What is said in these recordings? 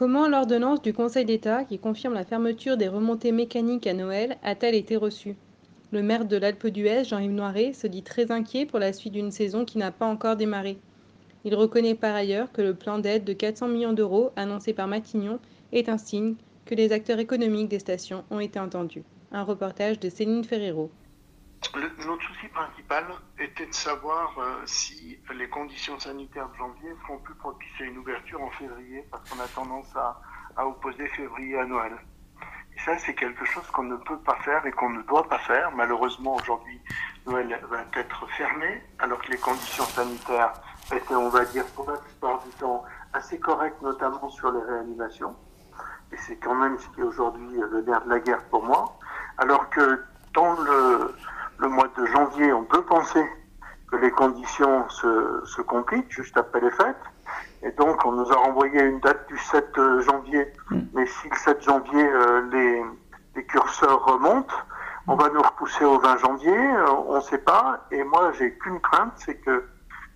Comment l'ordonnance du Conseil d'État qui confirme la fermeture des remontées mécaniques à Noël a-t-elle été reçue? Le maire de l'Alpe d'Huez, Jean-Yves Noiret, se dit très inquiet pour la suite d'une saison qui n'a pas encore démarré. Il reconnaît par ailleurs que le plan d'aide de 400 millions d'euros annoncé par Matignon est un signe que les acteurs économiques des stations ont été entendus. Un reportage de Céline Ferrero. Le- notre souci principal était de savoir euh, si les conditions sanitaires de janvier seront plus propices à une ouverture en février, parce qu'on a tendance à, à opposer février à Noël. Et ça, c'est quelque chose qu'on ne peut pas faire et qu'on ne doit pas faire. Malheureusement, aujourd'hui, Noël va être fermé, alors que les conditions sanitaires étaient, on va dire, pour la plupart du temps, assez correctes, notamment sur les réanimations. Et c'est quand même ce qui est aujourd'hui le nerf de la guerre pour moi. Alors que dans le, le mois de janvier, on peut penser que les conditions se, se compliquent juste après les fêtes. Et donc, on nous a renvoyé une date du 7 janvier. Mais si le 7 janvier, euh, les, les curseurs remontent, on va nous repousser au 20 janvier, euh, on ne sait pas. Et moi, j'ai qu'une crainte, c'est que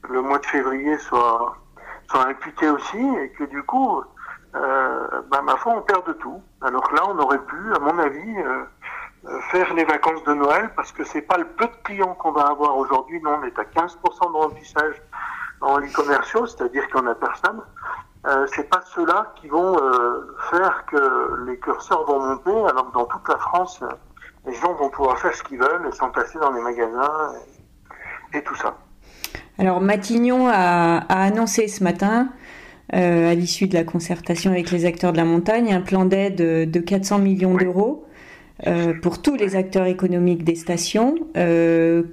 le mois de février soit, soit imputé aussi et que du coup, euh, ben, ma foi, on perd de tout. Alors que là, on aurait pu, à mon avis, euh, euh, faire les vacances de Noël parce que c'est pas le peu de clients qu'on va avoir aujourd'hui. Non, on est à 15% de remplissage en lits commerciaux, c'est-à-dire qu'on a personne. Euh, c'est pas ceux-là qui vont euh, faire que les curseurs vont monter, alors que dans toute la France, les gens vont pouvoir faire ce qu'ils veulent et s'entasser dans les magasins et, et tout ça. Alors Matignon a, a annoncé ce matin, euh, à l'issue de la concertation avec les acteurs de la montagne, un plan d'aide de 400 millions Oui. d'euros pour tous les acteurs économiques des stations. Euh,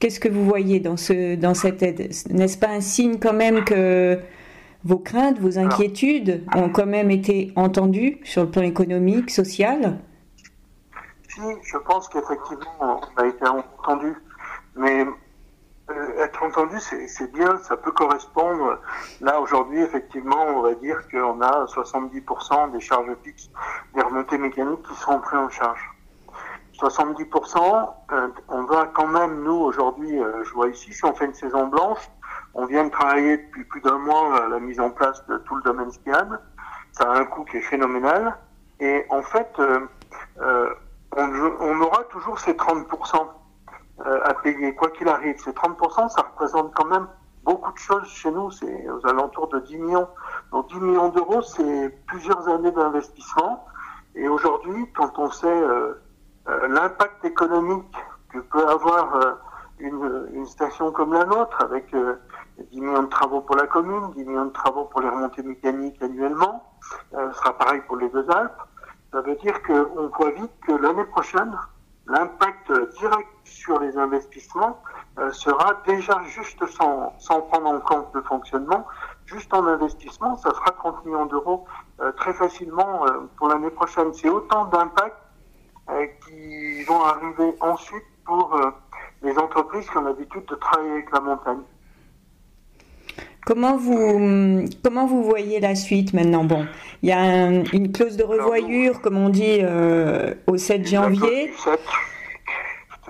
Qu'est-ce que vous voyez dans, ce, dans cette aide? N'est-ce pas un signe quand même que vos craintes, vos inquiétudes ont quand même été entendues sur le plan économique, social? Si, je pense qu'effectivement, on a été entendu, mais euh, être entendu, c'est bien, ça peut correspondre. Là, aujourd'hui, effectivement, on va dire qu'on a 70% des charges fixes des remontées mécaniques qui seront prises en charge. 70%, euh, on va quand même, nous, aujourd'hui, euh, je vois ici, si on fait une saison blanche, on vient de travailler depuis plus d'un mois la mise en place de tout le domaine skiable. Ça a un coût qui est phénoménal. Et en fait, euh, euh, on, aura toujours ces 30% euh, à payer, quoi qu'il arrive. Ces 30%, ça représente quand même beaucoup de choses chez nous. C'est aux alentours de 10 millions. Donc 10 millions d'euros, c'est plusieurs années d'investissement. Et aujourd'hui, quand on sait euh, euh, l'impact économique que peut avoir euh, une, une station comme la nôtre, avec euh, 10 millions de travaux pour la commune, 10 millions de travaux pour les remontées mécaniques annuellement, euh, ce sera pareil pour les deux Alpes, ça veut dire qu'on voit vite que l'année prochaine, l'impact direct sur les investissements euh, sera déjà juste sans, sans prendre en compte le fonctionnement, juste en investissement, ça fera 30 millions d'euros euh, très facilement euh, pour l'année prochaine. C'est autant d'impacts qui vont arriver ensuite pour les entreprises qui ont l'habitude de travailler avec la montagne. Comment vous, comment vous voyez la suite maintenant? Bon, il y a un- une clause de revoyure, comme on dit, au 7 janvier.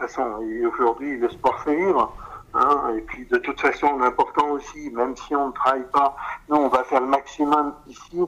Le 7. De toute façon, aujourd'hui, le sport fait vivre. Hein, et puis, de toute façon, l'important aussi, même si on ne travaille pas, nous, on va faire le maximum ici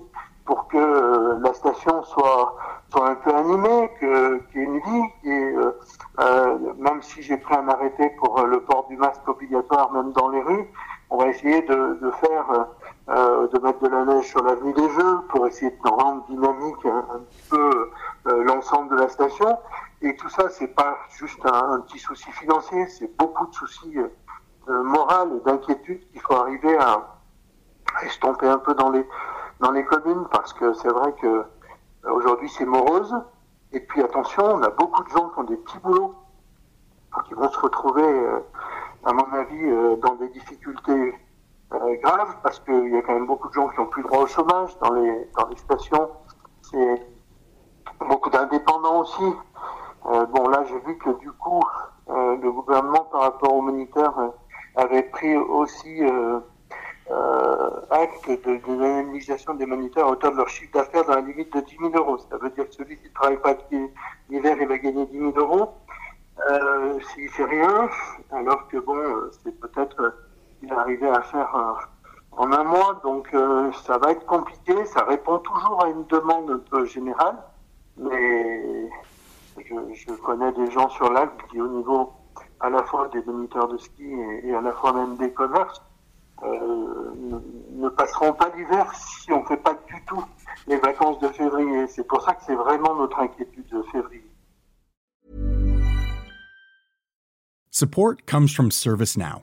pour que euh, la station soit, soit un peu animée, qu'il y ait une vie. Et, euh, euh, même si j'ai pris un arrêté pour le port du masque obligatoire, même dans les rues, on va essayer de faire, euh, de mettre de la neige sur l'avenue des Jeux pour essayer de rendre dynamique un, petit peu euh, l'ensemble de la station. Et tout ça, c'est pas juste un, un petit souci financier, c'est beaucoup de soucis euh, euh, moraux et d'inquiétude qu'il faut arriver à, à estomper un peu dans les dans les communes parce que c'est vrai que euh, aujourd'hui c'est morose. Et puis attention, on a beaucoup de gens qui ont des petits boulots. qui vont se retrouver, à mon avis, dans des difficultés graves, parce qu'il y a quand même beaucoup de gens qui n'ont plus droit au chômage dans les, dans les stations. C'est beaucoup d'indépendants aussi. bon, là, j'ai vu que du coup, le gouvernement, par rapport aux militaires, avait pris aussi euh, acte de, de l'indemnisation des moniteurs à hauteur de leur chiffre d'affaires dans la limite de 10 000 euros. Ça veut dire que celui qui ne travaille pas l'hiver, il va gagner 10 000 euros. Euh, S'il fait rien, alors que bon, c'est peut-être euh, est à faire euh, en un mois, donc euh, ça va être compliqué. Ça répond toujours à une demande un peu générale, mais je, connais des gens sur l'Alpe qui, au niveau à la fois des moniteurs de ski et, et à la fois même des commerces, euh, ne passeront pas l'hiver si on ne fait pas du tout les vacances de février. C'est pour ça que c'est vraiment notre inquiétude de février. Support comes from ServiceNow,